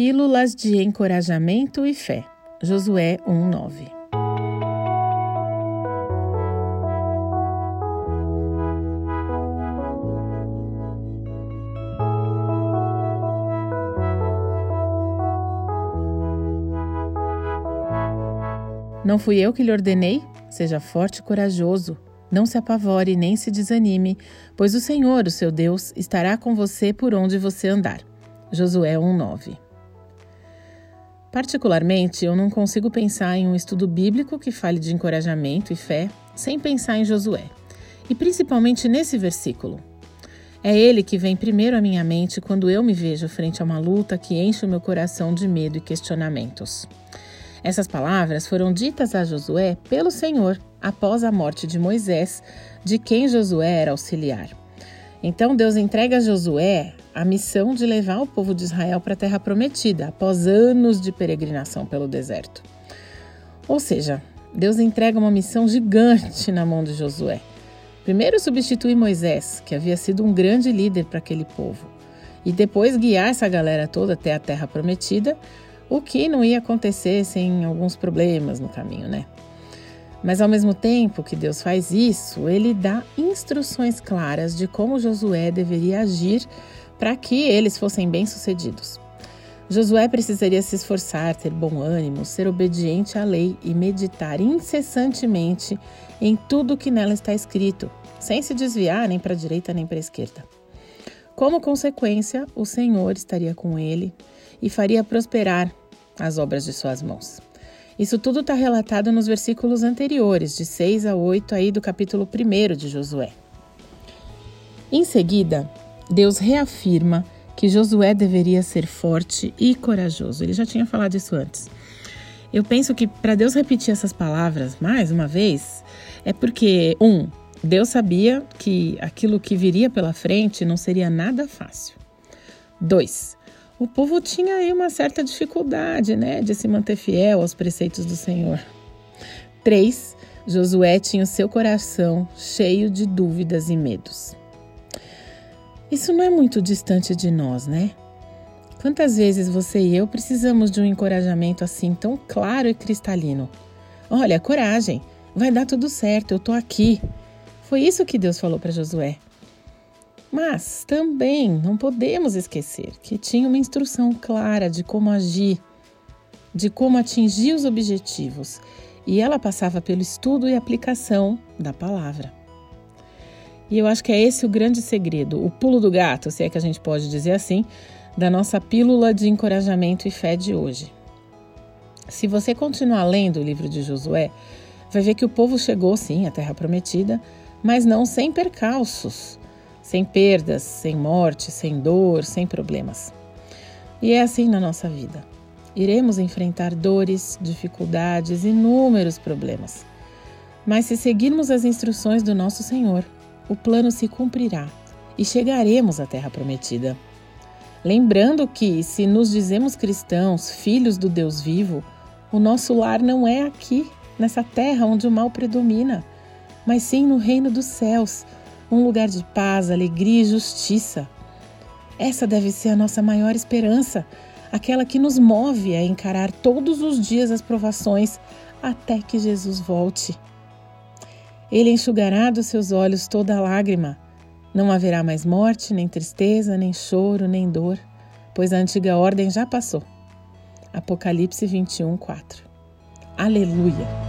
Pílulas de encorajamento e fé. Josué 1:9. Não fui eu que lhe ordenei? Seja forte e corajoso. Não se apavore nem se desanime, pois o Senhor, o seu Deus, estará com você por onde você andar. Josué 1:9. Particularmente, eu não consigo pensar em um estudo bíblico que fale de encorajamento e fé sem pensar em Josué, e principalmente nesse versículo. É ele que vem primeiro à minha mente quando eu me vejo frente a uma luta que enche o meu coração de medo e questionamentos. Essas palavras foram ditas a Josué pelo Senhor após a morte de Moisés, de quem Josué era auxiliar. Então Deus entrega a Josué a missão de levar o povo de Israel para a terra prometida, após anos de peregrinação pelo deserto. Ou seja, Deus entrega uma missão gigante na mão de Josué. Primeiro substituir Moisés, que havia sido um grande líder para aquele povo, e depois guiar essa galera toda até a terra prometida, o que não ia acontecer sem alguns problemas no caminho, né? Mas ao mesmo tempo que Deus faz isso, ele dá instruções claras de como Josué deveria agir para que eles fossem bem-sucedidos. Josué precisaria se esforçar, ter bom ânimo, ser obediente à lei e meditar incessantemente em tudo que nela está escrito, sem se desviar nem para a direita nem para a esquerda. Como consequência, o Senhor estaria com ele e faria prosperar as obras de suas mãos. Isso tudo está relatado nos versículos anteriores, de 6 a 8 aí do capítulo 1 de Josué. Em seguida, Deus reafirma que Josué deveria ser forte e corajoso. Ele já tinha falado isso antes. Eu penso que para Deus repetir essas palavras mais uma vez, é porque, um, Deus sabia que aquilo que viria pela frente não seria nada fácil. Dois, o povo tinha aí uma certa dificuldade, né, de se manter fiel aos preceitos do Senhor. 3. Josué tinha o seu coração cheio de dúvidas e medos. Isso não é muito distante de nós, né? Quantas vezes você e eu precisamos de um encorajamento assim tão claro e cristalino? Olha, coragem, vai dar tudo certo, eu tô aqui. Foi isso que Deus falou para Josué. Mas também não podemos esquecer que tinha uma instrução clara de como agir, de como atingir os objetivos, e ela passava pelo estudo e aplicação da palavra. E eu acho que é esse o grande segredo, o pulo do gato, se é que a gente pode dizer assim, da nossa pílula de encorajamento e fé de hoje. Se você continuar lendo o livro de Josué, vai ver que o povo chegou sim à terra prometida, mas não sem percalços sem perdas, sem morte, sem dor, sem problemas. E é assim na nossa vida. Iremos enfrentar dores, dificuldades, inúmeros problemas. Mas se seguirmos as instruções do nosso Senhor, o plano se cumprirá e chegaremos à Terra Prometida. Lembrando que, se nos dizemos cristãos, filhos do Deus vivo, o nosso lar não é aqui, nessa terra onde o mal predomina, mas sim no reino dos céus, um lugar de paz, alegria e justiça. Essa deve ser a nossa maior esperança, aquela que nos move a encarar todos os dias as provações até que Jesus volte. Ele enxugará dos seus olhos toda lágrima. Não haverá mais morte, nem tristeza, nem choro, nem dor, pois a antiga ordem já passou. Apocalipse 21, 4. Aleluia!